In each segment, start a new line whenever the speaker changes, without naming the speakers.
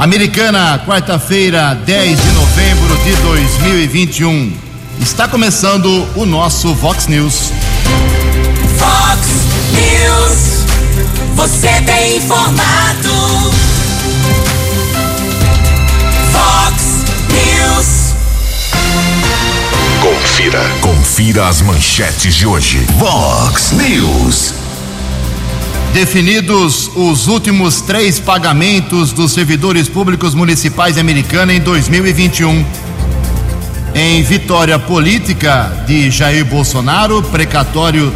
Americana, quarta-feira, 10 de novembro de 2021. Está começando o nosso Vox News.
Vox News. Você tem informado. Vox News.
Confira. Confira as manchetes de hoje. Vox News.
Definidos os últimos três pagamentos dos servidores públicos municipais de Americana em 2021. Em vitória política de Jair Bolsonaro, precatório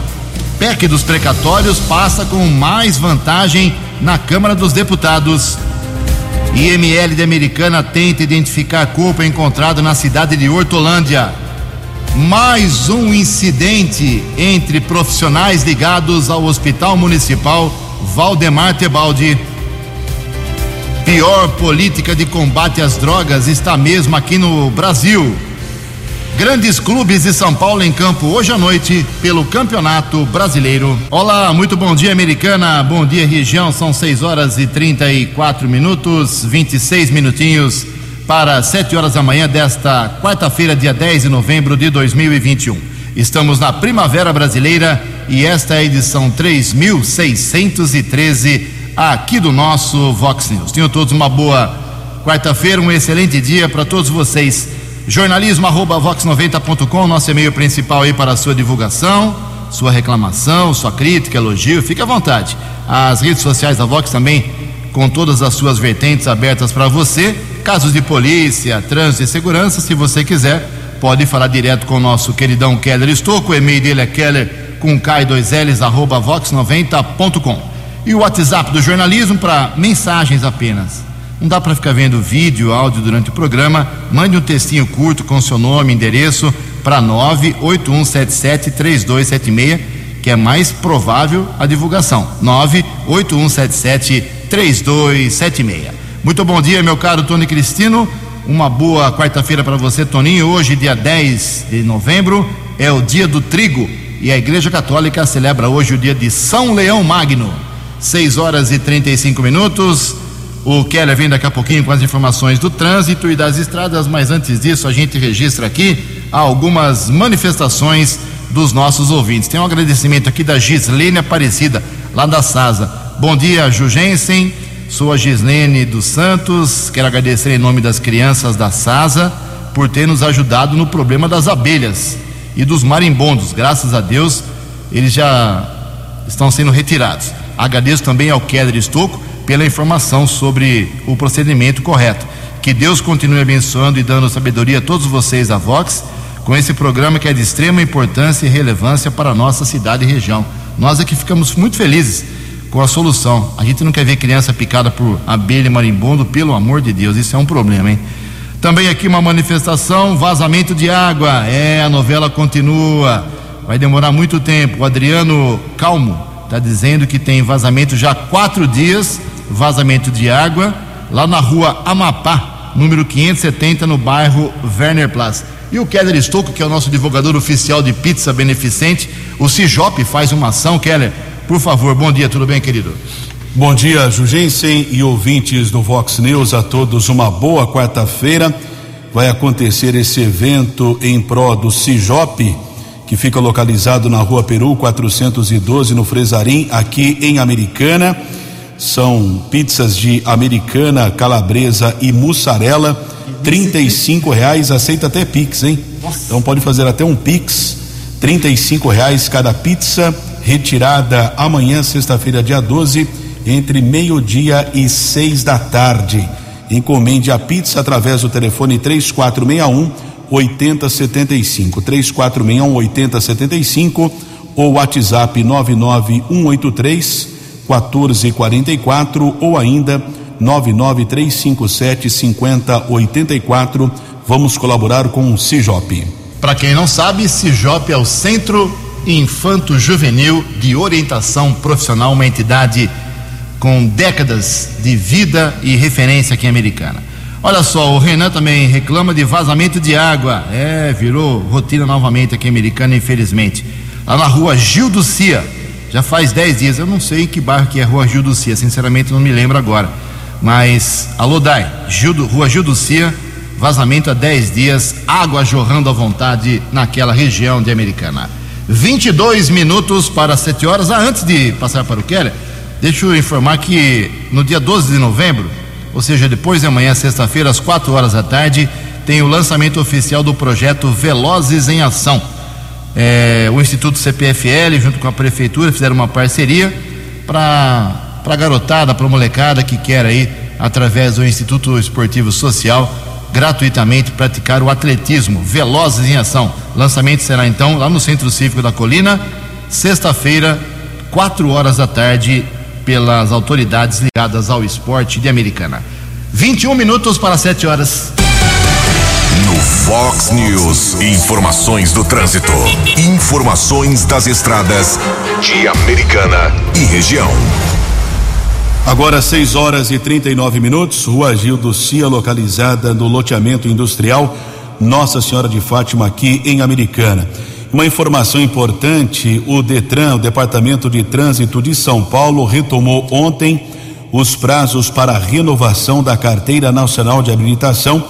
PEC dos precatórios passa com mais vantagem na Câmara dos Deputados. IML de Americana tenta identificar corpo encontrado na cidade de Hortolândia. Mais um incidente entre profissionais ligados ao Hospital Municipal Valdemar Tebaldi. Pior política de combate às drogas está mesmo aqui no Brasil. Grandes clubes de São Paulo em campo hoje à noite pelo Campeonato Brasileiro. Olá, muito bom dia, Americana. Bom dia, região. São 6 horas e 34 minutos, 26 minutinhos para 7 horas da manhã desta quarta-feira, dia 10 de novembro de 2021. Estamos na Primavera Brasileira e esta é a edição 3613 aqui do nosso Vox News. Tenham todos uma boa quarta-feira, um excelente dia para todos vocês. Jornalismo arroba vox90.com, nosso e-mail principal aí para a sua divulgação, sua reclamação, sua crítica, elogio, fique à vontade. As redes sociais da Vox também com todas as suas vertentes abertas para você. Casos de polícia, trânsito e segurança, se você quiser, pode falar direto com o nosso queridão Keller Estouco. O e-mail dele é keller com K2Ls arroba vox90.com. E o WhatsApp do jornalismo para mensagens apenas. Não dá para ficar vendo vídeo, áudio durante o programa. Mande um textinho curto com seu nome, endereço para 981773276, que é mais provável a divulgação. 981773276. Muito bom dia, meu caro Tony Cristino. Uma boa quarta-feira para você, Toninho. Hoje, dia 10 de novembro, é o dia do trigo e a Igreja Católica celebra hoje o dia de São Leão Magno. 6 horas e 35 minutos. O Keller vem daqui a pouquinho com as informações do trânsito e das estradas, mas antes disso a gente registra aqui algumas manifestações dos nossos ouvintes. Tem um agradecimento aqui da Gislene Aparecida, lá da Sasa. Bom dia, Jugensen. Sou a Gislene dos Santos. Quero agradecer em nome das crianças da Sasa por ter nos ajudado no problema das abelhas e dos marimbondos. Graças a Deus, eles já estão sendo retirados. Agradeço também ao Keller Estocco pela informação sobre o procedimento correto. Que Deus continue abençoando e dando sabedoria a todos vocês da Vox com esse programa que é de extrema importância e relevância para a nossa cidade e região. Nós aqui ficamos muito felizes com a solução. A gente não quer ver criança picada por abelha e marimbondo, pelo amor de Deus, isso é um problema, hein? Também aqui uma manifestação, vazamento de água. É, a novela continua. Vai demorar muito tempo. O Adriano Calmo está dizendo que tem vazamento já há quatro dias vazamento de água lá na rua Amapá, número 570, no bairro Werner Platz. E o Keller Stocco, que é o nosso divulgador oficial de pizza beneficente, o Cijop faz uma ação. Keller, por favor, bom dia, tudo bem, querido?
Bom dia, Jugensen e ouvintes do Vox News, a todos uma boa quarta-feira. Vai acontecer esse evento em prol do Cijop, que fica localizado na rua Peru 412, no Fresarim, aqui em Americana são pizzas de americana, calabresa e mussarela, trinta e cinco reais, aceita até pix, hein? Então pode fazer até um pix, trinta e cinco reais cada pizza, retirada amanhã, sexta-feira, dia 12, entre meio-dia e seis da tarde. Encomende a pizza através do telefone três quatro meia um oitenta setenta e cinco, três quatro meia um oitenta setenta e cinco ou WhatsApp nove nove um oito três 1444 ou ainda 99357 5084. Vamos colaborar com o Cijop.
Para quem não sabe, Cijop é o Centro Infanto Juvenil de Orientação Profissional, uma entidade com décadas de vida e referência aqui em Americana. Olha só, o Renan também reclama de vazamento de água. É, virou rotina novamente aqui em Americana, infelizmente. Lá na rua Gil do Cia já faz 10 dias, eu não sei em que bairro que é Rua Gil do Cia, sinceramente não me lembro agora. Mas, alô Dai, Gildo, Rua Gildo Cia, vazamento há 10 dias, água jorrando à vontade naquela região de Americana. 22 minutos para 7 horas. Ah, antes de passar para o Keller, deixa eu informar que no dia 12 de novembro, ou seja, depois de amanhã, sexta-feira, às 4 horas da tarde, tem o lançamento oficial do projeto Velozes em Ação. É, o Instituto CPFL, junto com a Prefeitura, fizeram uma parceria para a garotada, para molecada que quer aí, através do Instituto Esportivo Social, gratuitamente praticar o atletismo. Velozes em Ação. Lançamento será então lá no Centro Cívico da Colina, sexta-feira, 4 horas da tarde, pelas autoridades ligadas ao esporte de Americana. 21 minutos para 7 horas.
No Fox News, informações do trânsito. Informações das estradas de Americana e região.
Agora 6 horas e 39 minutos, Rua Gildo Cia, localizada no loteamento industrial Nossa Senhora de Fátima, aqui em Americana. Uma informação importante: o Detran, o Departamento de Trânsito de São Paulo, retomou ontem os prazos para a renovação da Carteira Nacional de Habilitação.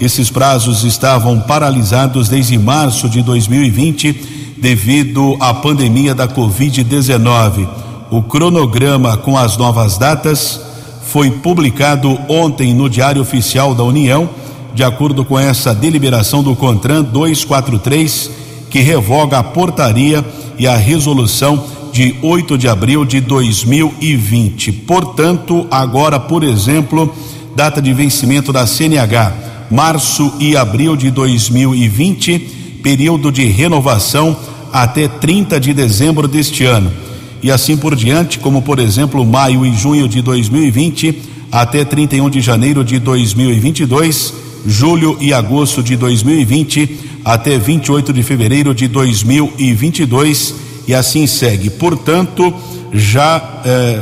Esses prazos estavam paralisados desde março de 2020 devido à pandemia da Covid-19. O cronograma com as novas datas foi publicado ontem no Diário Oficial da União, de acordo com essa deliberação do CONTRAN 243, que revoga a portaria e a resolução de 8 de abril de 2020. Portanto, agora, por exemplo, data de vencimento da CNH, março e abril de 2020, período de renovação até 30 de dezembro deste ano. E assim por diante, como por exemplo, maio e junho de 2020 até 31 de janeiro de 2022, julho e agosto de 2020 até 28 de fevereiro de 2022 e assim segue. Portanto, já eh,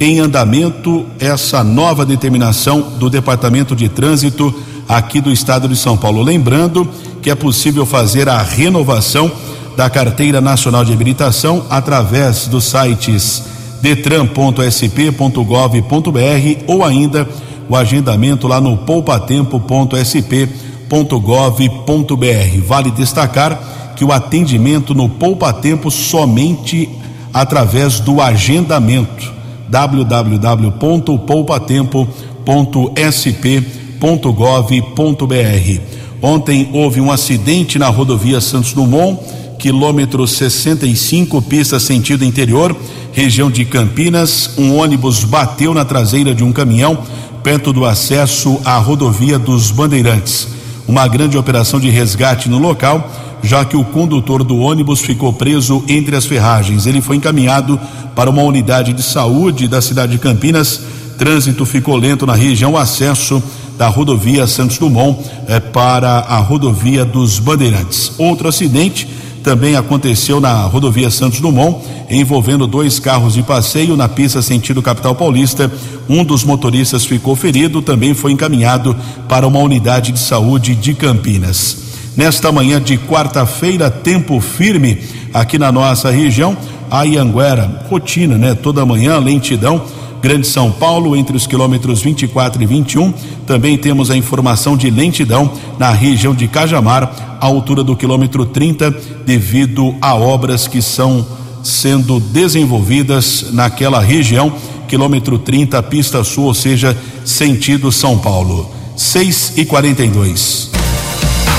em andamento essa nova determinação do Departamento de Trânsito aqui do estado de São Paulo. Lembrando que é possível fazer a renovação da Carteira Nacional de Habilitação através dos sites detran.sp.gov.br ou ainda o agendamento lá no poupatempo.sp.gov.br. Vale destacar que o atendimento no Poupa Tempo somente através do agendamento www.poupatempo.sp.gov.br. Ontem houve um acidente na rodovia Santos Dumont, quilômetro 65, pista sentido interior, região de Campinas. Um ônibus bateu na traseira de um caminhão perto do acesso à rodovia dos Bandeirantes. Uma grande operação de resgate no local, já que o condutor do ônibus ficou preso entre as ferragens. Ele foi encaminhado para uma unidade de saúde da cidade de Campinas. Trânsito ficou lento na região, o acesso da rodovia Santos Dumont eh, para a rodovia dos Bandeirantes. Outro acidente também aconteceu na rodovia Santos Dumont, envolvendo dois carros de passeio na pista sentido capital paulista. Um dos motoristas ficou ferido, também foi encaminhado para uma unidade de saúde de Campinas. Nesta manhã de quarta-feira, tempo firme aqui na nossa região, a Ianguera, rotina, né? Toda manhã, lentidão Grande São Paulo, entre os quilômetros 24 e 21. Também temos a informação de lentidão na região de Cajamar, à altura do quilômetro 30, devido a obras que são sendo desenvolvidas naquela região, quilômetro 30, pista sul, ou seja, sentido São Paulo. 6 e 42.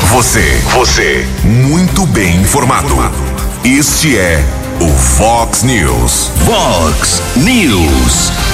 Você, você, muito bem informado. Este é o Fox News. Fox News.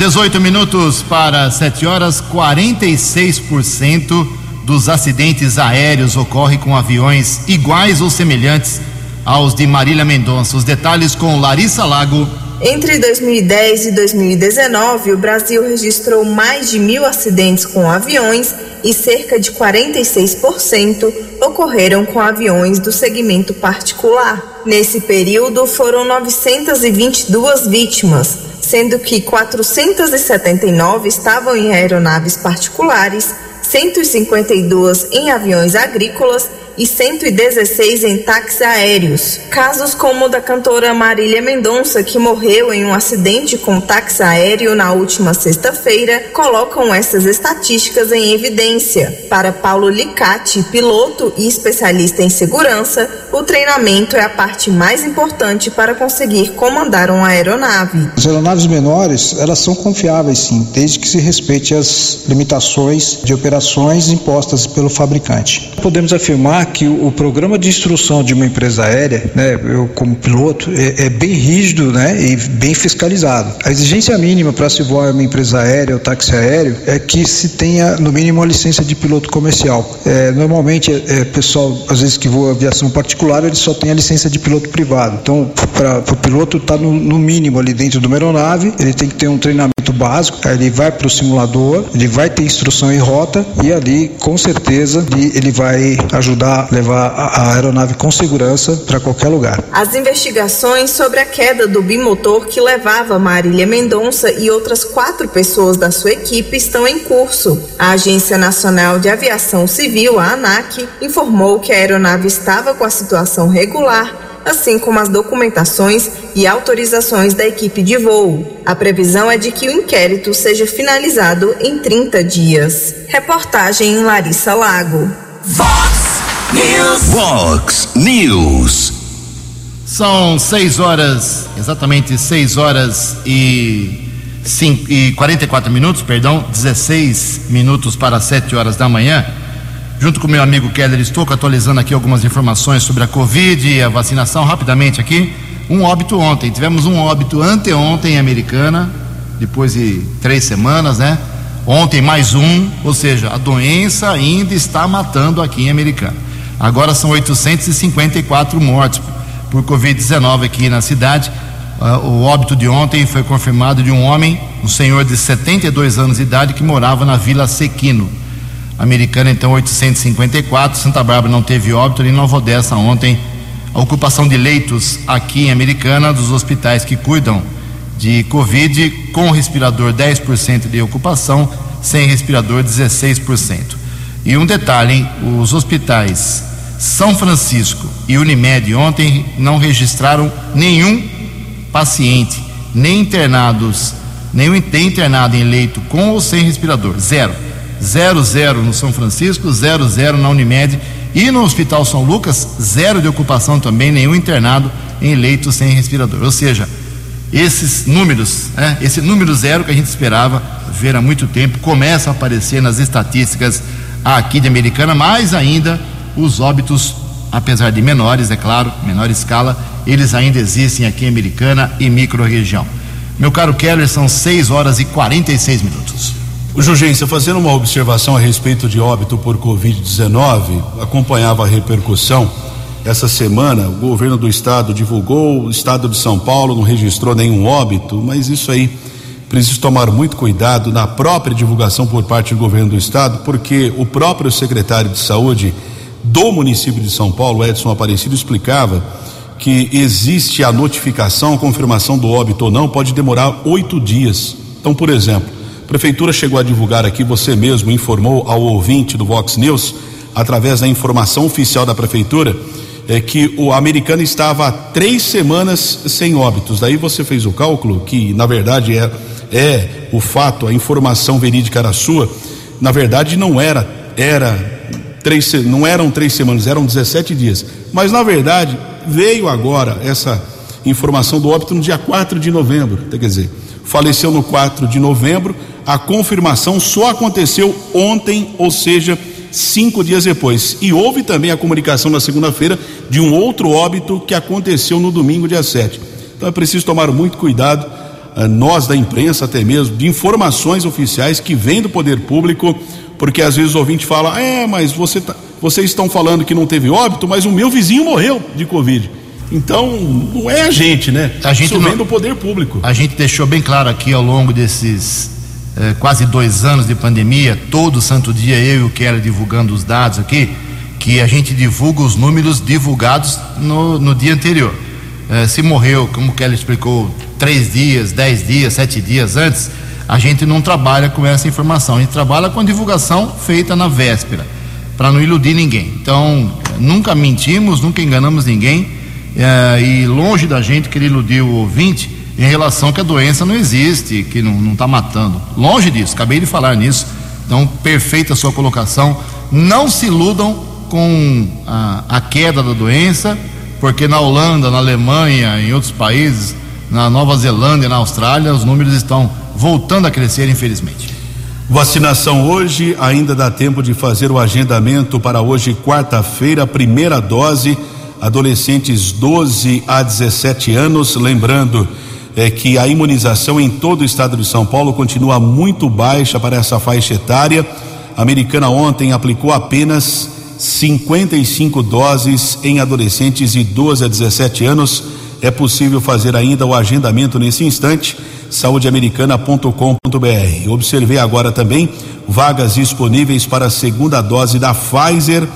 18 minutos para 7 horas, 46% dos acidentes aéreos ocorrem com aviões iguais ou semelhantes aos de Marília Mendonça. Os detalhes com Larissa Lago.
Entre 2010 e 2019, o Brasil registrou mais de mil acidentes com aviões e cerca de 46% ocorreram com aviões do segmento particular. Nesse período, foram 922 vítimas, sendo que 479 estavam em aeronaves particulares, 152 em aviões agrícolas e 116 em táxis aéreos. Casos como o da cantora Marília Mendonça, que morreu em um acidente com táxi aéreo na última sexta-feira, colocam essas estatísticas em evidência. Para Paulo Licati, piloto e especialista em segurança, o treinamento é a parte mais importante para conseguir comandar uma aeronave.
As aeronaves menores, elas são confiáveis sim, desde que se respeite as limitações de operações impostas pelo fabricante. Podemos afirmar que o programa de instrução de uma empresa aérea, né, eu como piloto, é, é bem rígido né, e bem fiscalizado. A exigência mínima para se voar uma empresa aérea ou táxi aéreo é que se tenha no mínimo uma licença de piloto comercial. É, normalmente, é, pessoal, às vezes que voa aviação particular, ele só tem a licença de piloto privado. Então, para o piloto estar tá no, no mínimo ali dentro de uma aeronave, ele tem que ter um treinamento básico, aí ele vai para o simulador, ele vai ter instrução em rota e ali, com certeza, ele vai ajudar a levar a aeronave com segurança para qualquer lugar.
As investigações sobre a queda do bimotor que levava Marília Mendonça e outras quatro pessoas da sua equipe estão em curso. A Agência Nacional de Aviação Civil, a ANAC, informou que a aeronave estava com a situação regular assim como as documentações e autorizações da equipe de voo. A previsão é de que o inquérito seja finalizado em 30 dias. Reportagem Larissa Lago.
Fox News.
Fox News.
São 6 horas, exatamente 6 horas e, 5, e 44 minutos, perdão, 16 minutos para 7 horas da manhã. Junto com meu amigo Keller estou atualizando aqui algumas informações sobre a Covid e a vacinação rapidamente aqui. Um óbito ontem, tivemos um óbito anteontem em Americana, depois de três semanas, né? Ontem mais um, ou seja, a doença ainda está matando aqui em Americana. Agora são 854 mortos por Covid-19 aqui na cidade. Uh, o óbito de ontem foi confirmado de um homem, um senhor de 72 anos de idade, que morava na Vila Sequino. Americana, então, 854. Santa Bárbara não teve óbito. Em Nova Odessa, ontem, a ocupação de leitos aqui em Americana, dos hospitais que cuidam de Covid, com respirador 10% de ocupação, sem respirador 16%. E um detalhe, hein? os hospitais São Francisco e Unimed ontem não registraram nenhum paciente, nem internados, nenhum internado em leito com ou sem respirador, zero. 00 no São Francisco, 00 na Unimed. E no Hospital São Lucas, zero de ocupação também, nenhum internado em leito sem respirador. Ou seja, esses números, né, esse número zero que a gente esperava ver há muito tempo, começa a aparecer nas estatísticas aqui de Americana, mais ainda os óbitos, apesar de menores, é claro, menor escala, eles ainda existem aqui em Americana e microrregião. Meu caro Keller, são 6 horas e 46 minutos.
Jurgência, fazendo uma observação a respeito de óbito por Covid-19, acompanhava a repercussão. Essa semana, o governo do estado divulgou, o estado de São Paulo não registrou nenhum óbito, mas isso aí precisa tomar muito cuidado na própria divulgação por parte do governo do estado, porque o próprio secretário de saúde do município de São Paulo, Edson Aparecido, explicava que existe a notificação, a confirmação do óbito ou não, pode demorar oito dias. Então, por exemplo, Prefeitura chegou a divulgar aqui, você mesmo informou ao ouvinte do Vox News, através da informação oficial da Prefeitura, é que o americano estava há três semanas sem óbitos. Daí você fez o cálculo, que na verdade é, é o fato, a informação verídica era sua. Na verdade, não era, era três, não eram três semanas, eram 17 dias. Mas na verdade, veio agora essa informação do óbito no dia 4 de novembro. Quer dizer, faleceu no 4 de novembro a confirmação só aconteceu ontem, ou seja, cinco dias depois. E houve também a comunicação na segunda-feira de um outro óbito que aconteceu no domingo, dia 7. Então é preciso tomar muito cuidado, eh, nós da imprensa até mesmo, de informações oficiais que vêm do poder público, porque às vezes o ouvinte fala: é, mas você tá, vocês estão falando que não teve óbito, mas o meu vizinho morreu de Covid. Então, não é a gente, né?
A gente
Isso
não,
vem do poder público.
A gente deixou bem claro aqui ao longo desses eh, quase dois anos de pandemia, todo santo dia eu e o Keller divulgando os dados aqui, que a gente divulga os números divulgados no, no dia anterior. Eh, se morreu, como o Keller explicou, três dias, dez dias, sete dias antes, a gente não trabalha com essa informação, a gente trabalha com a divulgação feita na véspera, para não iludir ninguém. Então, nunca mentimos, nunca enganamos ninguém é, e longe da gente querer iludir o ouvinte em relação que a doença não existe, que não está matando. Longe disso, acabei de falar nisso. Então, perfeita a sua colocação. Não se iludam com a, a queda da doença, porque na Holanda, na Alemanha, em outros países, na Nova Zelândia, na Austrália, os números estão voltando a crescer, infelizmente.
Vacinação hoje, ainda dá tempo de fazer o agendamento para hoje, quarta-feira, primeira dose, adolescentes 12 a 17 anos. Lembrando é, que a imunização em todo o estado de São Paulo continua muito baixa para essa faixa etária. A americana ontem aplicou apenas 55 doses em adolescentes de 12 a 17 anos. É possível fazer ainda o agendamento nesse instante saudeamericana.com.br. Observei agora também vagas disponíveis para a segunda dose da Pfizer.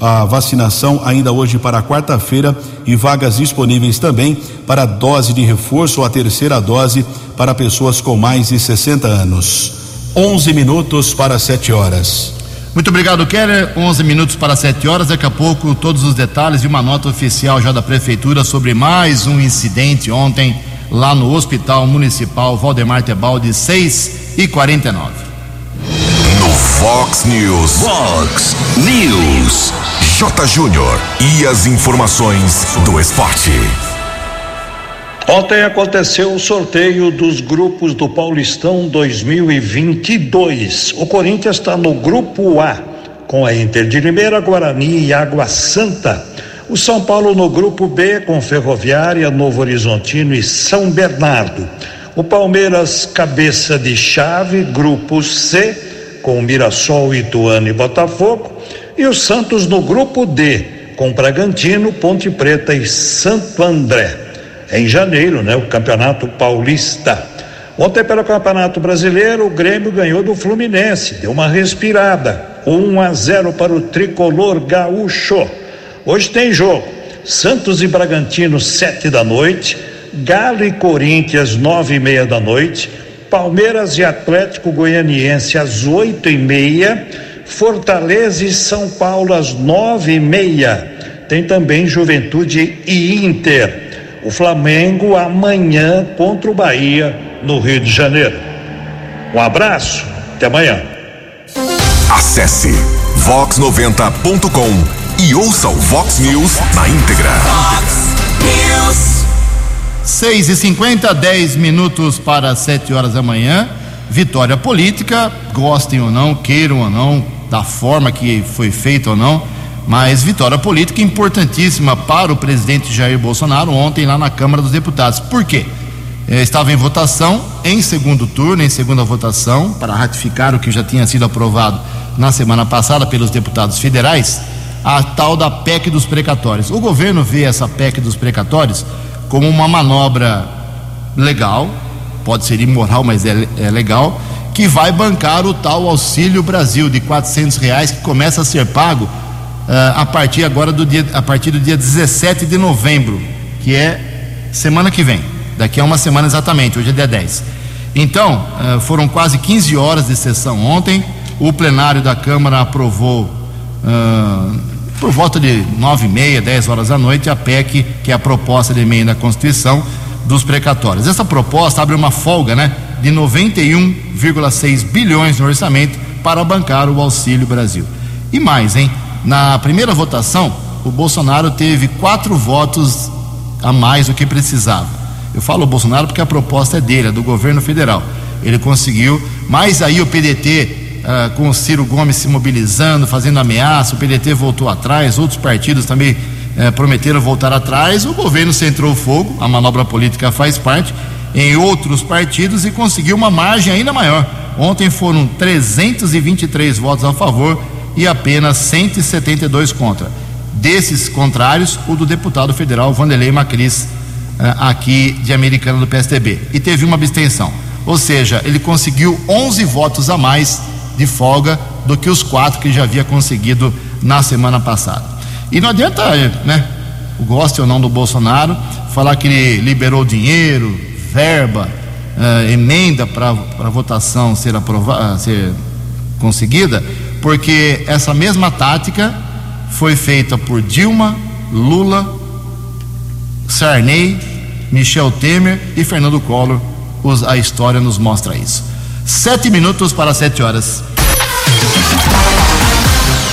A vacinação ainda hoje para quarta-feira e vagas disponíveis também para a dose de reforço ou a terceira dose para pessoas com mais de 60 anos. 11 minutos para 7 horas.
Muito obrigado, Keller. 11 minutos para 7 horas. Daqui a pouco, todos os detalhes e uma nota oficial já da Prefeitura sobre mais um incidente ontem lá no Hospital Municipal Valdemar Tebaldi, 6 e 49.
No Fox News. Fox News. J. Júnior. E as informações do esporte.
Ontem aconteceu o sorteio dos grupos do Paulistão 2022. O Corinthians está no grupo A, com a Inter de Limeira, Guarani e Água Santa. O São Paulo no grupo B, com Ferroviária, Novo Horizontino e São Bernardo. O Palmeiras, cabeça de chave, grupo C, com Mirassol, Ituano e Botafogo. E o Santos no grupo D, com Bragantino, Ponte Preta e Santo André. Em janeiro, né? O Campeonato Paulista. Ontem, pelo Campeonato Brasileiro, o Grêmio ganhou do Fluminense, deu uma respirada. 1 a 0 para o tricolor gaúcho. Hoje tem jogo. Santos e Bragantino, sete da noite. Galo e Corinthians, nove e meia da noite. Palmeiras e Atlético Goianiense às oito e meia. Fortaleza e São Paulo às nove e meia. Tem também Juventude e Inter. O Flamengo amanhã contra o Bahia no Rio de Janeiro. Um abraço, até amanhã.
Acesse vox90.com e ouça o Vox News na íntegra.
Fox News.
6 e 50 10 minutos para 7 horas da manhã. Vitória política, gostem ou não, queiram ou não, da forma que foi feita ou não, mas vitória política importantíssima para o presidente Jair Bolsonaro ontem lá na Câmara dos Deputados. Por quê? Eh, Estava em votação, em segundo turno, em segunda votação, para ratificar o que já tinha sido aprovado na semana passada pelos deputados federais a tal da PEC dos precatórios. O governo vê essa PEC dos precatórios como uma manobra legal, pode ser imoral, mas é, é legal, que vai bancar o tal Auxílio Brasil de quatrocentos reais que começa a ser pago uh, a partir agora do dia, a partir do dia 17 de novembro, que é semana que vem, daqui a uma semana exatamente, hoje é dia 10. Então, uh, foram quase 15 horas de sessão ontem, o plenário da Câmara aprovou Uh, por volta de nove e meia, dez horas da noite, a PEC, que é a proposta de emenda à Constituição dos precatórios. Essa proposta abre uma folga, né, de 91,6 bilhões no orçamento para bancar o Auxílio Brasil. E mais, hein? Na primeira votação, o Bolsonaro teve quatro votos a mais do que precisava. Eu falo Bolsonaro porque a proposta é dele, é do governo federal. Ele conseguiu, mas aí o PDT Uh, com o Ciro Gomes se mobilizando, fazendo ameaça, o PDT voltou atrás, outros partidos também uh, prometeram voltar atrás, o governo centrou fogo, a manobra política faz parte, em outros partidos e conseguiu uma margem ainda maior. Ontem foram 323 votos a favor e apenas 172 contra. Desses contrários, o do deputado federal Vanderlei Macris, uh, aqui de Americana do PSDB. E teve uma abstenção. Ou seja, ele conseguiu 11 votos a mais de folga do que os quatro que já havia conseguido na semana passada. E não adianta, né, goste ou não do Bolsonaro, falar que ele liberou dinheiro, verba, uh, emenda para a votação ser, aprovada, ser conseguida, porque essa mesma tática foi feita por Dilma, Lula, Sarney, Michel Temer e Fernando Collor. Os- a história nos mostra isso. Sete minutos para sete horas.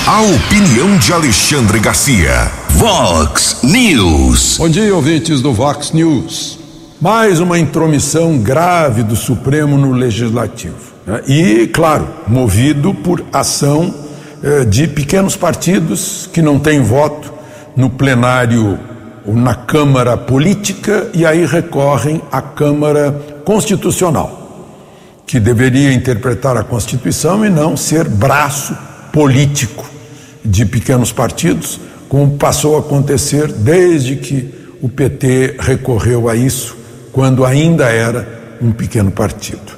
A opinião de Alexandre Garcia. Vox News.
Bom dia, ouvintes do Vox News. Mais uma intromissão grave do Supremo no Legislativo. né? E, claro, movido por ação eh, de pequenos partidos que não têm voto no plenário ou na Câmara Política e aí recorrem à Câmara Constitucional, que deveria interpretar a Constituição e não ser braço político de pequenos partidos, como passou a acontecer desde que o PT recorreu a isso, quando ainda era um pequeno partido.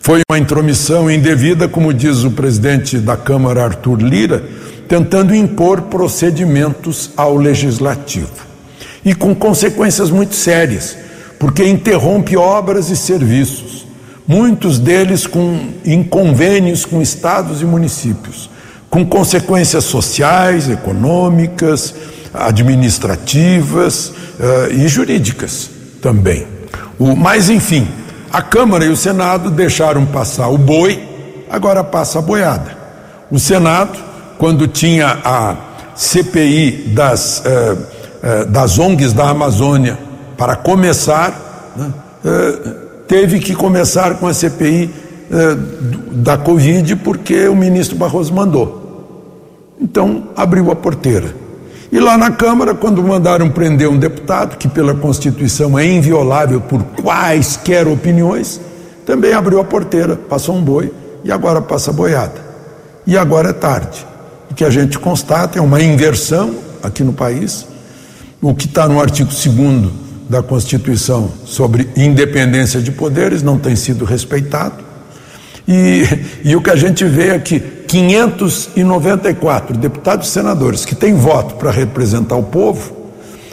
Foi uma intromissão indevida, como diz o presidente da Câmara, Arthur Lira, tentando impor procedimentos ao legislativo. E com consequências muito sérias, porque interrompe obras e serviços, muitos deles com, em convênios com estados e municípios, com consequências sociais, econômicas, administrativas eh, e jurídicas também. O, mas, enfim, a Câmara e o Senado deixaram passar o boi, agora passa a boiada. O Senado, quando tinha a CPI das, eh, eh, das ONGs da Amazônia para começar, né, teve que começar com a CPI da Covid porque o ministro Barroso mandou. Então, abriu a porteira. E lá na Câmara, quando mandaram prender um deputado, que pela Constituição é inviolável por quaisquer opiniões, também abriu a porteira, passou um boi e agora passa boiada. E agora é tarde. O que a gente constata é uma inversão aqui no país. O que está no artigo 2 da Constituição sobre independência de poderes não tem sido respeitado. E, e o que a gente vê é que 594 deputados e senadores que têm voto para representar o povo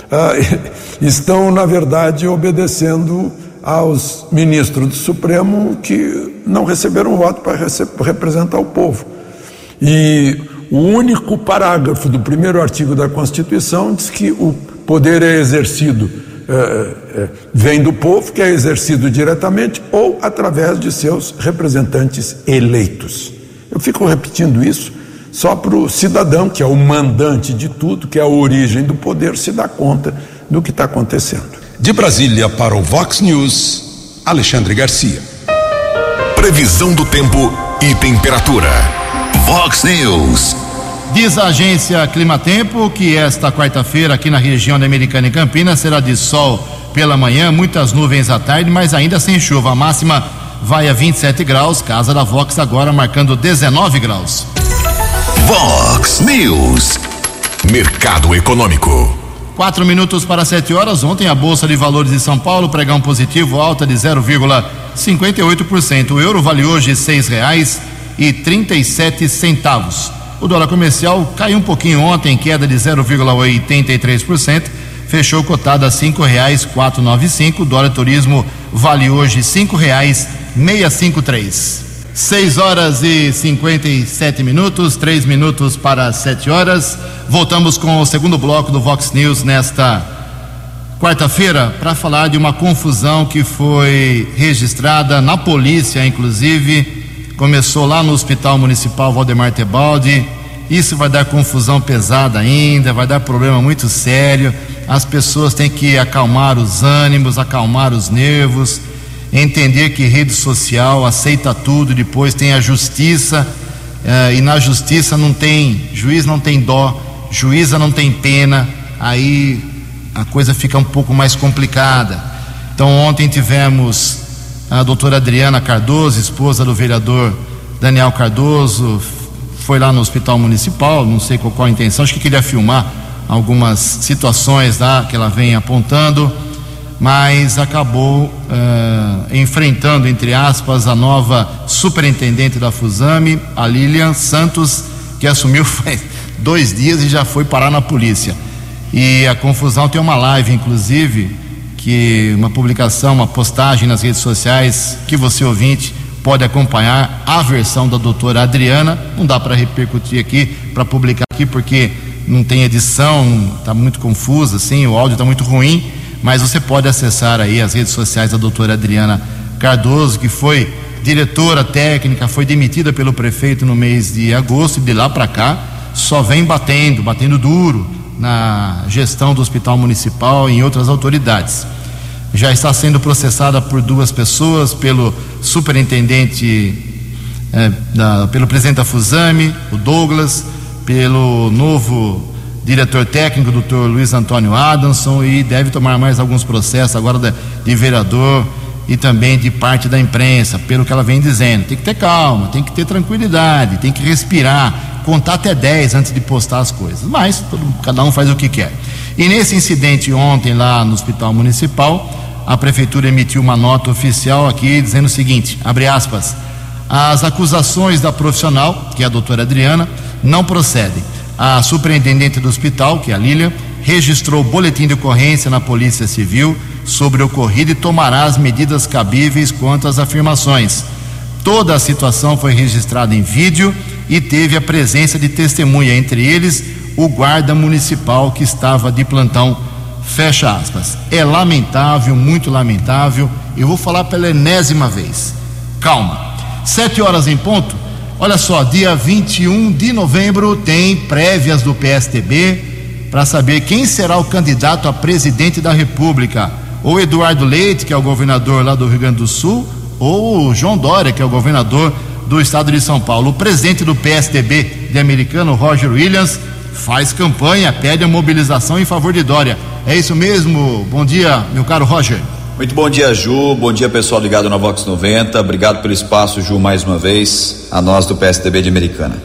ah, estão, na verdade, obedecendo aos ministros do Supremo que não receberam voto para representar o povo. E o único parágrafo do primeiro artigo da Constituição diz que o poder é exercido, eh, eh, vem do povo, que é exercido diretamente ou através de seus representantes eleitos. Eu fico repetindo isso só para o cidadão, que é o mandante de tudo, que é a origem do poder, se dar conta do que está acontecendo.
De Brasília para o Vox News, Alexandre Garcia.
Previsão do tempo e temperatura. Vox News.
Diz a agência Climatempo que esta quarta-feira aqui na região da Americana e Campinas será de sol pela manhã, muitas nuvens à tarde, mas ainda sem chuva. A máxima vai a 27 graus, casa da Vox agora marcando 19 graus.
Vox News. Mercado Econômico.
Quatro minutos para sete horas. Ontem a Bolsa de Valores de São Paulo pregão positivo, alta de 0,58%. O euro vale hoje seis reais e trinta e sete centavos. O dólar comercial caiu um pouquinho ontem, queda de 0,83%. Fechou cotado a cinco reais quatro nove cinco. O dólar turismo vale hoje cinco reais meia cinco três. Seis horas e 57 minutos, três minutos para sete horas. Voltamos com o segundo bloco do Vox News nesta quarta-feira para falar de uma confusão que foi registrada na polícia, inclusive. Começou lá no Hospital Municipal Valdemar Tebaldi. Isso vai dar confusão pesada ainda, vai dar problema muito sério. As pessoas têm que acalmar os ânimos, acalmar os nervos entender que rede social aceita tudo, depois tem a justiça, eh, e na justiça não tem, juiz não tem dó, juíza não tem pena, aí a coisa fica um pouco mais complicada. Então ontem tivemos a doutora Adriana Cardoso, esposa do vereador Daniel Cardoso, foi lá no hospital municipal, não sei qual, qual a intenção, acho que queria filmar algumas situações lá que ela vem apontando mas acabou eh, enfrentando, entre aspas, a nova superintendente da Fusame, a Lilian Santos, que assumiu faz dois dias e já foi parar na polícia. E a confusão tem uma live, inclusive, que uma publicação, uma postagem nas redes sociais, que você ouvinte pode acompanhar a versão da doutora Adriana. Não dá para repercutir aqui, para publicar aqui, porque não tem edição, está muito confusa, assim, o áudio está muito ruim, mas você pode acessar aí as redes sociais da doutora Adriana Cardoso, que foi diretora técnica, foi demitida pelo prefeito no mês de agosto, e de lá para cá só vem batendo, batendo duro na gestão do hospital municipal e em outras autoridades. Já está sendo processada por duas pessoas, pelo superintendente, eh, da, pelo presidente da Fusame, o Douglas, pelo novo diretor técnico, doutor Luiz Antônio Adamson, e deve tomar mais alguns processos agora de, de vereador e também de parte da imprensa, pelo que ela vem dizendo. Tem que ter calma, tem que ter tranquilidade, tem que respirar, contar até 10 antes de postar as coisas. Mas todo, cada um faz o que quer. E nesse incidente ontem lá no Hospital Municipal, a prefeitura emitiu uma nota oficial aqui dizendo o seguinte: abre aspas, as acusações da profissional, que é a doutora Adriana, não procedem. A superintendente do hospital, que é a Lília, registrou boletim de ocorrência na Polícia Civil sobre o ocorrido e tomará as medidas cabíveis quanto às afirmações. Toda a situação foi registrada em vídeo e teve a presença de testemunha, entre eles o guarda municipal que estava de plantão. Fecha aspas. É lamentável, muito lamentável. Eu vou falar pela enésima vez. Calma. Sete horas em ponto. Olha só, dia 21 de novembro tem prévias do PSTB para saber quem será o candidato a presidente da República. Ou Eduardo Leite, que é o governador lá do Rio Grande do Sul, ou João Dória, que é o governador do estado de São Paulo. O presidente do PSDB de americano, Roger Williams, faz campanha, pede a mobilização em favor de Dória. É isso mesmo? Bom dia, meu caro Roger.
Muito bom dia, Ju. Bom dia, pessoal ligado na Vox 90. Obrigado pelo espaço, Ju, mais uma vez, a nós do PSDB de Americana.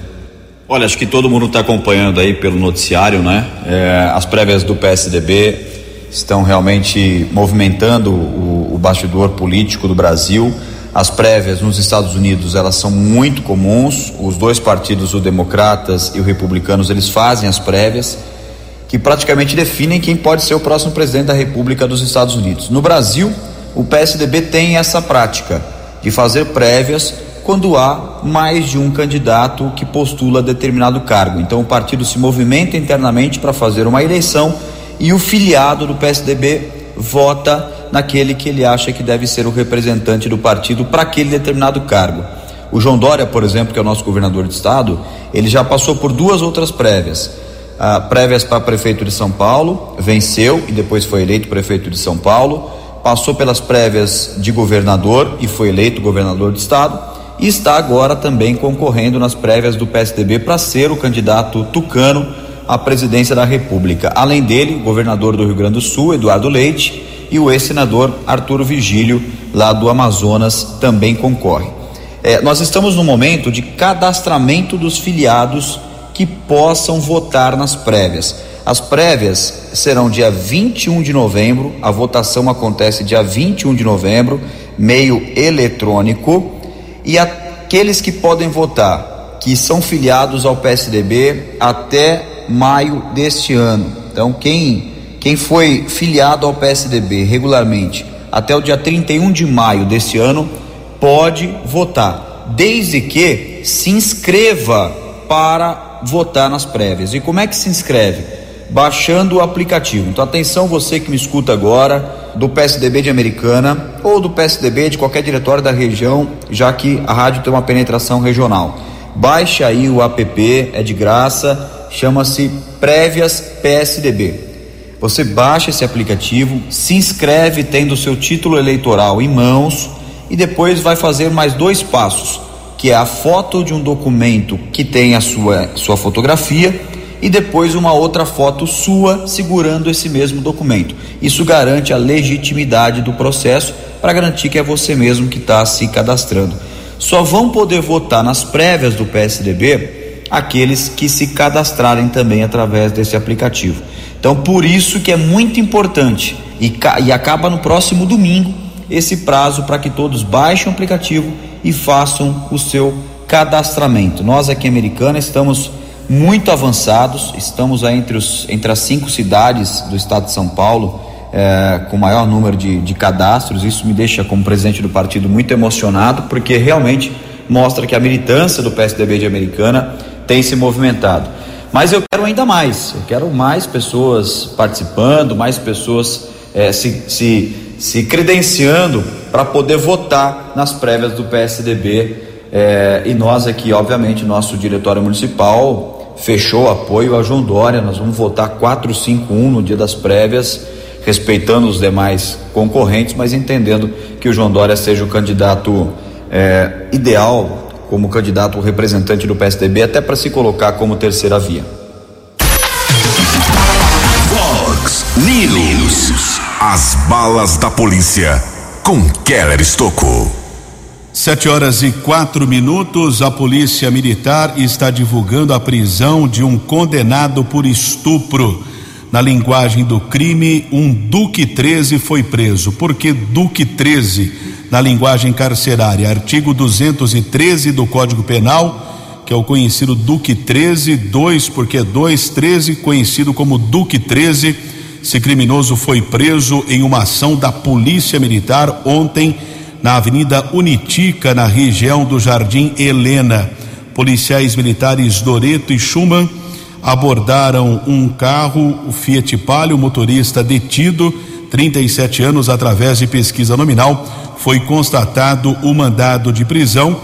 Olha, acho que todo mundo está acompanhando aí pelo noticiário, né? É, as prévias do PSDB estão realmente movimentando o, o bastidor político do Brasil. As prévias nos Estados Unidos elas são muito comuns. Os dois partidos, o Democratas e o Republicanos, eles fazem as prévias que praticamente definem quem pode ser o próximo presidente da República dos Estados Unidos. No Brasil, o PSDB tem essa prática de fazer prévias quando há mais de um candidato que postula determinado cargo. Então o partido se movimenta internamente para fazer uma eleição e o filiado do PSDB vota naquele que ele acha que deve ser o representante do partido para aquele determinado cargo. O João Dória, por exemplo, que é o nosso governador de estado, ele já passou por duas outras prévias ah, prévias para prefeito de São Paulo, venceu e depois foi eleito prefeito de São Paulo, passou pelas prévias de governador e foi eleito governador de estado e está agora também concorrendo nas prévias do PSDB para ser o candidato tucano à presidência da República. Além dele, o governador do Rio Grande do Sul, Eduardo Leite, e o ex-senador Arturo Vigílio, lá do Amazonas, também concorre. É, nós estamos no momento de cadastramento dos filiados que possam votar nas prévias. As prévias serão dia 21 de novembro, a votação acontece dia 21 de novembro, meio eletrônico, e aqueles que podem votar, que são filiados ao PSDB até maio deste ano. Então, quem, quem foi filiado ao PSDB regularmente até o dia 31 de maio deste ano pode votar, desde que se inscreva para votar nas prévias. E como é que se inscreve? Baixando o aplicativo. Então, atenção, você que me escuta agora, do PSDB de Americana ou do PSDB de qualquer diretório da região, já que a rádio tem uma penetração regional. Baixe aí o app, é de graça, chama-se Prévias PSDB. Você baixa esse aplicativo, se inscreve tendo o seu título eleitoral em mãos e depois vai fazer mais dois passos que é a foto de um documento que tem a sua, sua fotografia e depois uma outra foto sua segurando esse mesmo documento. Isso garante a legitimidade do processo para garantir que é você mesmo que está se cadastrando. Só vão poder votar nas prévias do PSDB aqueles que se cadastrarem também através desse aplicativo. Então, por isso que é muito importante e, e acaba no próximo domingo esse prazo para que todos baixem o aplicativo e façam o seu cadastramento. Nós aqui em Americana estamos muito avançados, estamos entre, os, entre as cinco cidades do estado de São Paulo é, com maior número de, de cadastros. Isso me deixa, como presidente do partido, muito emocionado, porque realmente mostra que a militância do PSDB de Americana tem se movimentado. Mas eu quero ainda mais, eu quero mais pessoas participando, mais pessoas é, se, se, se credenciando para poder votar nas prévias do PSDB. É, e nós aqui, obviamente, nosso diretório municipal fechou apoio a João Dória. Nós vamos votar 451 no dia das prévias, respeitando os demais concorrentes, mas entendendo que o João Dória seja o candidato é, ideal como candidato representante do PSDB, até para se colocar como terceira via.
Fox News. As balas da polícia com Keller Estocou.
Sete horas e quatro minutos, a polícia militar está divulgando a prisão de um condenado por estupro. Na linguagem do crime, um Duque 13 foi preso. Por que Duque 13? Na linguagem carcerária, artigo 213 do Código Penal, que é o conhecido Duque 13, 2, porque 2, 13, conhecido como Duque 13. Esse criminoso foi preso em uma ação da Polícia Militar ontem na Avenida Unitica, na região do Jardim Helena. Policiais militares Doreto e Schumann abordaram um carro, o Fiat Palio, motorista detido, 37 anos, através de pesquisa nominal, foi constatado o mandado de prisão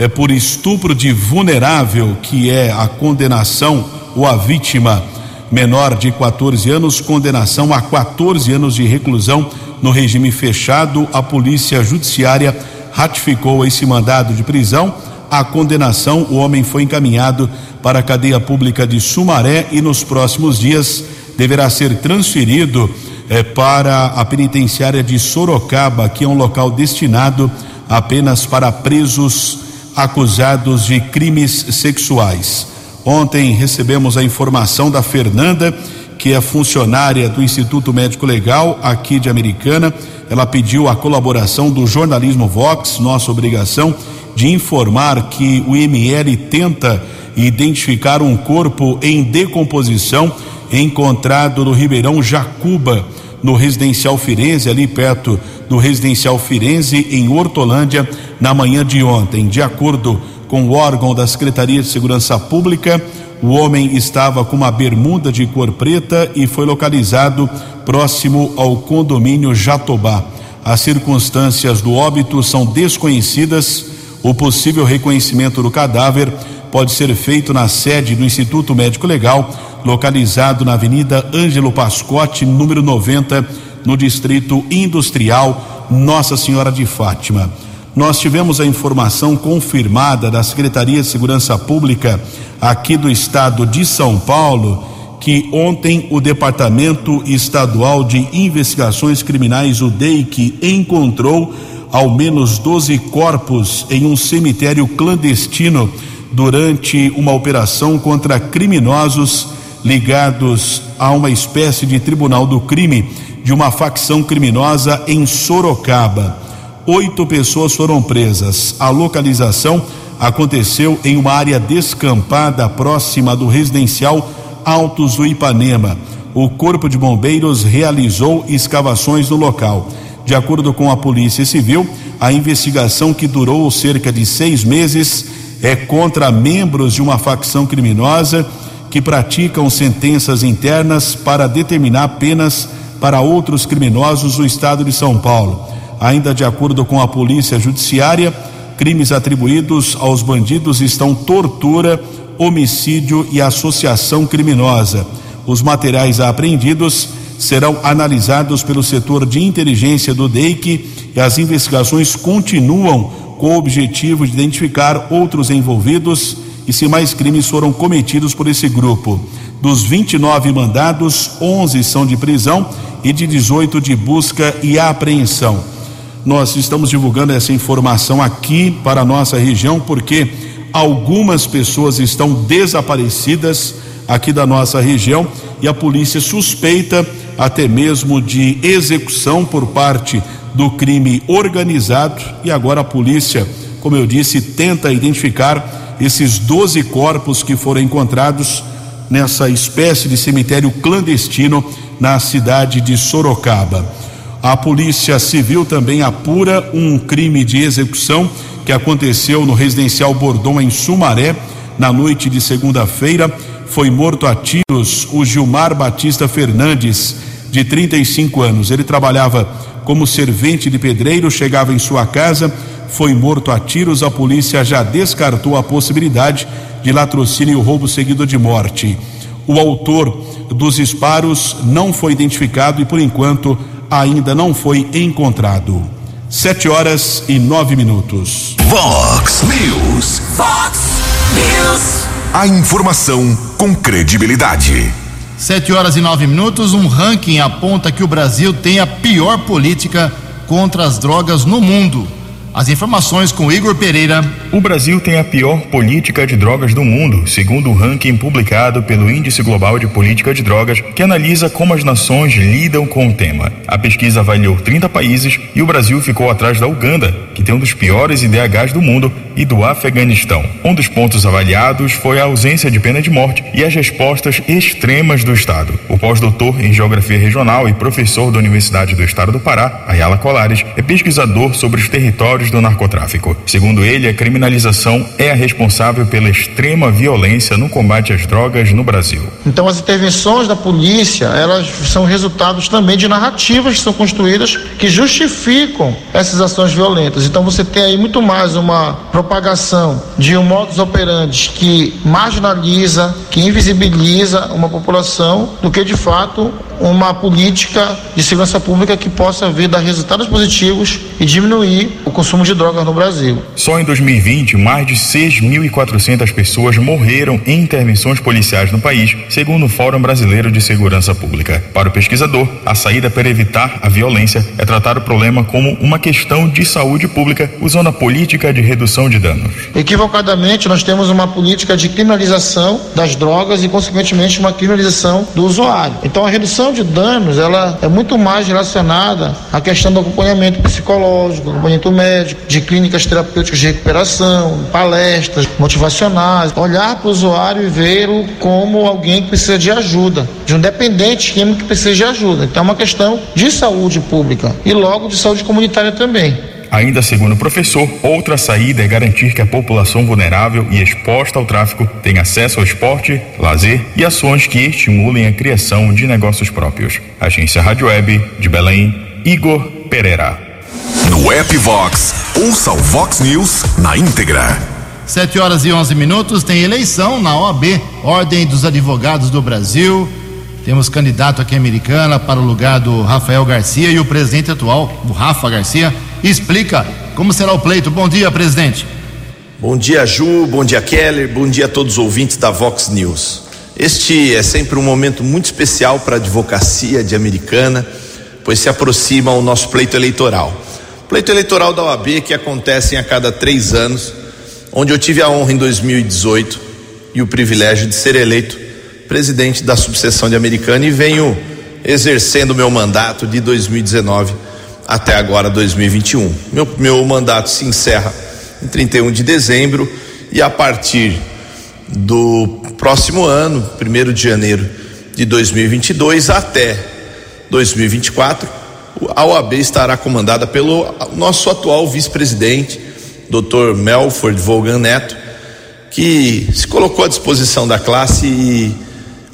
é por estupro de vulnerável, que é a condenação ou a vítima menor de 14 anos, condenação a 14 anos de reclusão no regime fechado. A Polícia Judiciária ratificou esse mandado de prisão. A condenação, o homem foi encaminhado para a cadeia pública de Sumaré e nos próximos dias deverá ser transferido eh, para a penitenciária de Sorocaba, que é um local destinado apenas para presos acusados de crimes sexuais. Ontem recebemos a informação da Fernanda, que é funcionária do Instituto Médico Legal aqui de Americana. Ela pediu a colaboração do jornalismo Vox, nossa obrigação de informar que o IML tenta identificar um corpo em decomposição encontrado no Ribeirão Jacuba, no residencial Firenze, ali perto do residencial Firenze, em Hortolândia, na manhã de ontem. De acordo com o órgão da Secretaria de Segurança Pública, o homem estava com uma bermuda de cor preta e foi localizado próximo ao condomínio Jatobá. As circunstâncias do óbito são desconhecidas. O possível reconhecimento do cadáver pode ser feito na sede do Instituto Médico Legal, localizado na Avenida Ângelo Pascotti, número 90, no Distrito Industrial Nossa Senhora de Fátima. Nós tivemos a informação confirmada da Secretaria de Segurança Pública aqui do estado de São Paulo que ontem o Departamento Estadual de Investigações Criminais, o DEIC, encontrou ao menos 12 corpos em um cemitério clandestino durante uma operação contra criminosos ligados a uma espécie de tribunal do crime de uma facção criminosa em Sorocaba. Oito pessoas foram presas. A localização aconteceu em uma área descampada próxima do residencial Altos do Ipanema. O Corpo de Bombeiros realizou escavações no local. De acordo com a Polícia Civil, a investigação que durou cerca de seis meses é contra membros de uma facção criminosa que praticam sentenças internas para determinar penas para outros criminosos do estado de São Paulo. Ainda de acordo com a Polícia Judiciária, crimes atribuídos aos bandidos estão tortura, homicídio e associação criminosa. Os materiais apreendidos serão analisados pelo setor de inteligência do DEIC e as investigações continuam com o objetivo de identificar outros envolvidos e se mais crimes foram cometidos por esse grupo. Dos 29 mandados, 11 são de prisão e de 18 de busca e apreensão. Nós estamos divulgando essa informação aqui para a nossa região porque algumas pessoas estão desaparecidas aqui da nossa região e a polícia suspeita até mesmo de execução por parte do crime organizado e agora a polícia, como eu disse, tenta identificar esses 12 corpos que foram encontrados nessa espécie de cemitério clandestino na cidade de Sorocaba. A Polícia Civil também apura um crime de execução que aconteceu no residencial Bordon em Sumaré na noite de segunda-feira. foi morto a tiros o Gilmar Batista Fernandes, de 35 anos. Ele trabalhava como servente de pedreiro, chegava em sua casa, foi morto a tiros. A polícia já descartou a possibilidade de latrocínio e roubo seguido de morte. O autor dos disparos não foi identificado e, por enquanto, ainda não foi encontrado. Sete horas e nove minutos.
Vox News.
Fox News.
A informação com credibilidade.
Sete horas e nove minutos. Um ranking aponta que o Brasil tem a pior política contra as drogas no mundo. As informações com Igor Pereira.
O Brasil tem a pior política de drogas do mundo, segundo o ranking publicado pelo Índice Global de Política de Drogas, que analisa como as nações lidam com o tema. A pesquisa avaliou 30 países e o Brasil ficou atrás da Uganda, que tem um dos piores IDHs do mundo, e do Afeganistão. Um dos pontos avaliados foi a ausência de pena de morte e as respostas extremas do Estado. O pós-doutor em Geografia Regional e professor da Universidade do Estado do Pará, Ayala Colares, é pesquisador sobre os territórios do narcotráfico. Segundo ele, a criminalização é a responsável pela extrema violência no combate às drogas no Brasil.
Então, as intervenções da polícia, elas são resultados também de narrativas que são construídas que justificam essas ações violentas. Então, você tem aí muito mais uma propagação de um modus operandi que marginaliza, que invisibiliza uma população, do que de fato uma política de segurança pública que possa vir dar resultados positivos e diminuir o consumo de drogas no Brasil.
Só em 2020, mais de 6.400 pessoas morreram em intervenções policiais no país, segundo o Fórum Brasileiro de Segurança Pública. Para o pesquisador, a saída para evitar a violência é tratar o problema como uma questão de saúde pública, usando a política de redução de danos.
Equivocadamente, nós temos uma política de criminalização das drogas e, consequentemente, uma criminalização do usuário. Então, a redução de danos, ela é muito mais relacionada à questão do acompanhamento psicológico, acompanhamento médico, de clínicas terapêuticas de recuperação, palestras motivacionais, olhar para o usuário e vê-lo como alguém que precisa de ajuda, de um dependente químico que precisa de ajuda. Então, é uma questão de saúde pública e logo de saúde comunitária também.
Ainda segundo o professor, outra saída é garantir que a população vulnerável e exposta ao tráfico tenha acesso ao esporte, lazer e ações que estimulem a criação de negócios próprios. Agência Rádio Web de Belém, Igor Pereira.
No app Vox, ouça o Vox News na íntegra.
Sete horas e onze minutos. Tem eleição na OAB, Ordem dos Advogados do Brasil. Temos candidato aqui americana para o lugar do Rafael Garcia e o presidente atual, o Rafa Garcia, explica como será o pleito. Bom dia, presidente.
Bom dia, Ju. Bom dia, Keller. Bom dia a todos os ouvintes da Vox News. Este é sempre um momento muito especial para a advocacia de Americana, pois se aproxima o nosso pleito eleitoral. Pleito eleitoral da OAB que acontece a cada três anos, onde eu tive a honra em 2018 e o privilégio de ser eleito presidente da subseção de Americana e venho exercendo meu mandato de 2019 até agora 2021. Meu, meu mandato se encerra em 31 de dezembro e a partir do próximo ano, 1 de janeiro de 2022 até 2024, a OAB estará comandada pelo nosso atual vice-presidente, Dr. Melford Volgan Neto, que se colocou à disposição da classe e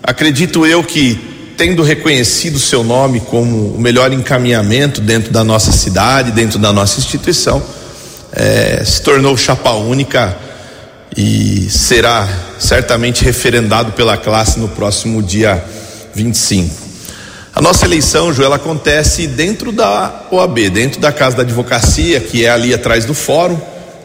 acredito eu que tendo reconhecido seu nome como o melhor encaminhamento dentro da nossa cidade, dentro da nossa instituição, é, se tornou chapa única e será certamente referendado pela classe no próximo dia 25. A nossa eleição, Joel, acontece dentro da OAB, dentro da Casa da Advocacia, que é ali atrás do fórum,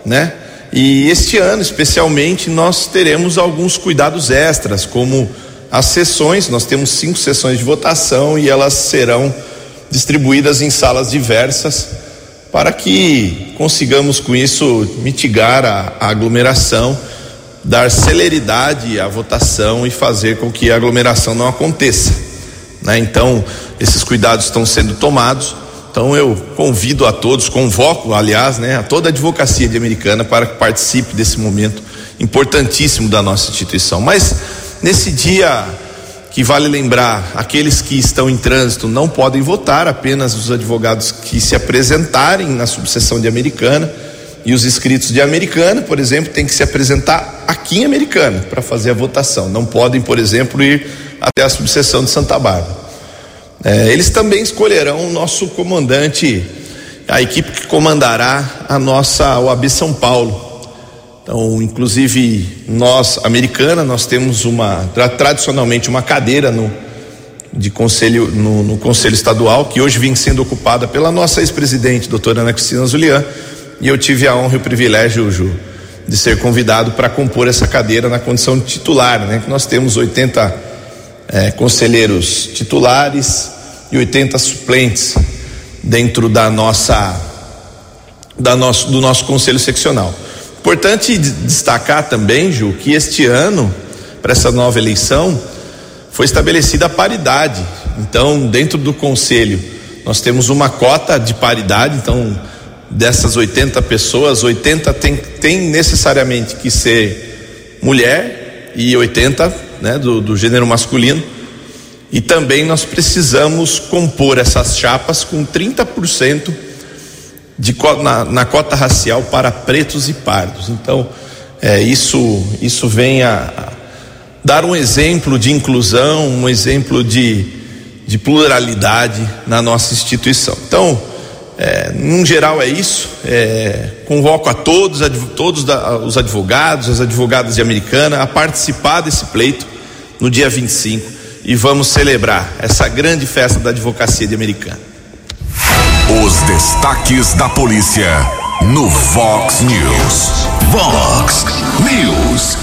né? E este ano, especialmente, nós teremos alguns cuidados extras, como as sessões, nós temos cinco sessões de votação e elas serão distribuídas em salas diversas para que consigamos com isso mitigar a, a aglomeração, dar celeridade à votação e fazer com que a aglomeração não aconteça. Né? Então, esses cuidados estão sendo tomados. Então, eu convido a todos, convoco, aliás, né, a toda a advocacia de Americana para que participe desse momento importantíssimo da nossa instituição. Mas Nesse dia que vale lembrar, aqueles que estão em trânsito não podem votar, apenas os advogados que se apresentarem na subseção de Americana E os inscritos de Americana, por exemplo, têm que se apresentar aqui em Americana para fazer a votação. Não podem, por exemplo, ir até a subseção de Santa Bárbara. É, eles também escolherão o nosso comandante, a equipe que comandará a nossa OAB São Paulo. Então, inclusive, nós, Americana, nós temos uma, tradicionalmente, uma cadeira no, de conselho, no, no Conselho Estadual, que hoje vem sendo ocupada pela nossa ex-presidente, doutora Ana Cristina Zulian, e eu tive a honra e o privilégio, Ju, de ser convidado para compor essa cadeira na condição de titular, né? Que nós temos 80 é, conselheiros titulares e 80 suplentes dentro da nossa, da nosso, do nosso conselho seccional. Importante destacar também, Ju, que este ano, para essa nova eleição, foi estabelecida a paridade. Então, dentro do conselho, nós temos uma cota de paridade, então dessas 80 pessoas, 80 tem, tem necessariamente que ser mulher e 80 né, do, do gênero masculino. E também nós precisamos compor essas chapas com 30% de, na, na cota racial para pretos e pardos. Então, é, isso, isso vem a, dar um exemplo de inclusão, um exemplo de, de pluralidade na nossa instituição. Então, é, num geral é isso. É, convoco a todos, todos os advogados, as advogadas de Americana a participar desse pleito no dia 25 e vamos celebrar essa grande festa da advocacia de Americana.
Os destaques da polícia no Vox News. Vox News.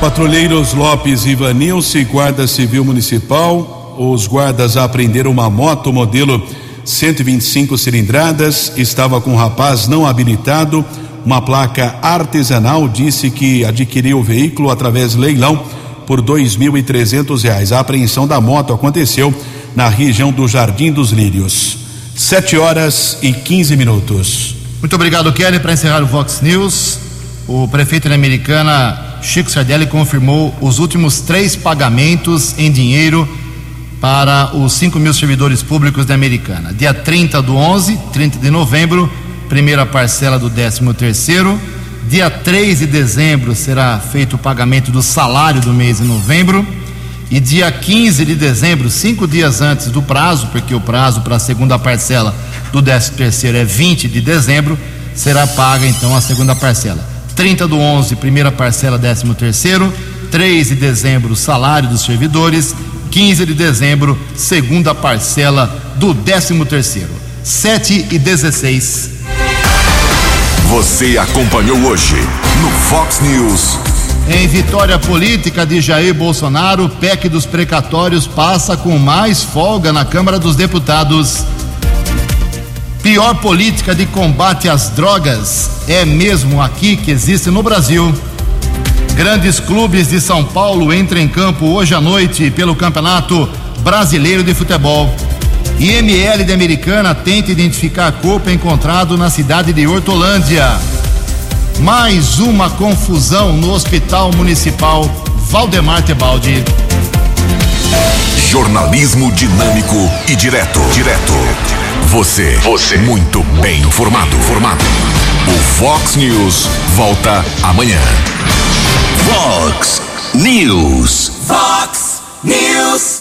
Patrulheiros Lopes e Vanilce, Guarda Civil Municipal. Os guardas apreenderam uma moto modelo 125 cilindradas. Estava com um rapaz não habilitado. Uma placa artesanal disse que adquiriu o veículo através de leilão por dois mil e trezentos reais. A apreensão da moto aconteceu na região do Jardim dos Lírios. Sete horas e 15 minutos.
Muito obrigado, Kelly. Para encerrar o Vox News, o prefeito da Americana, Chico Sardelli, confirmou os últimos três pagamentos em dinheiro para os 5 mil servidores públicos da Americana. Dia 30 do 11, 30 de novembro, primeira parcela do 13 terceiro Dia 3 de dezembro será feito o pagamento do salário do mês de novembro. E dia 15 de dezembro, cinco dias antes do prazo, porque o prazo para a segunda parcela do 13 terceiro é 20 de dezembro, será paga então a segunda parcela. 30 do 11, primeira parcela 13 terceiro, 3 de dezembro, salário dos servidores, 15 de dezembro, segunda parcela do 13 terceiro. 7 e 16.
Você acompanhou hoje no Fox News.
Em vitória política de Jair Bolsonaro, o PEC dos precatórios passa com mais folga na Câmara dos Deputados. Pior política de combate às drogas é mesmo aqui que existe no Brasil. Grandes clubes de São Paulo entram em campo hoje à noite pelo Campeonato Brasileiro de Futebol. IML de Americana tenta identificar corpo encontrado na cidade de Hortolândia. Mais uma confusão no Hospital Municipal Valdemar Tebaldi.
Jornalismo dinâmico e direto. Direto. Você. Você. Muito bem informado. Formado. O Fox News volta amanhã.
Fox News. Fox News.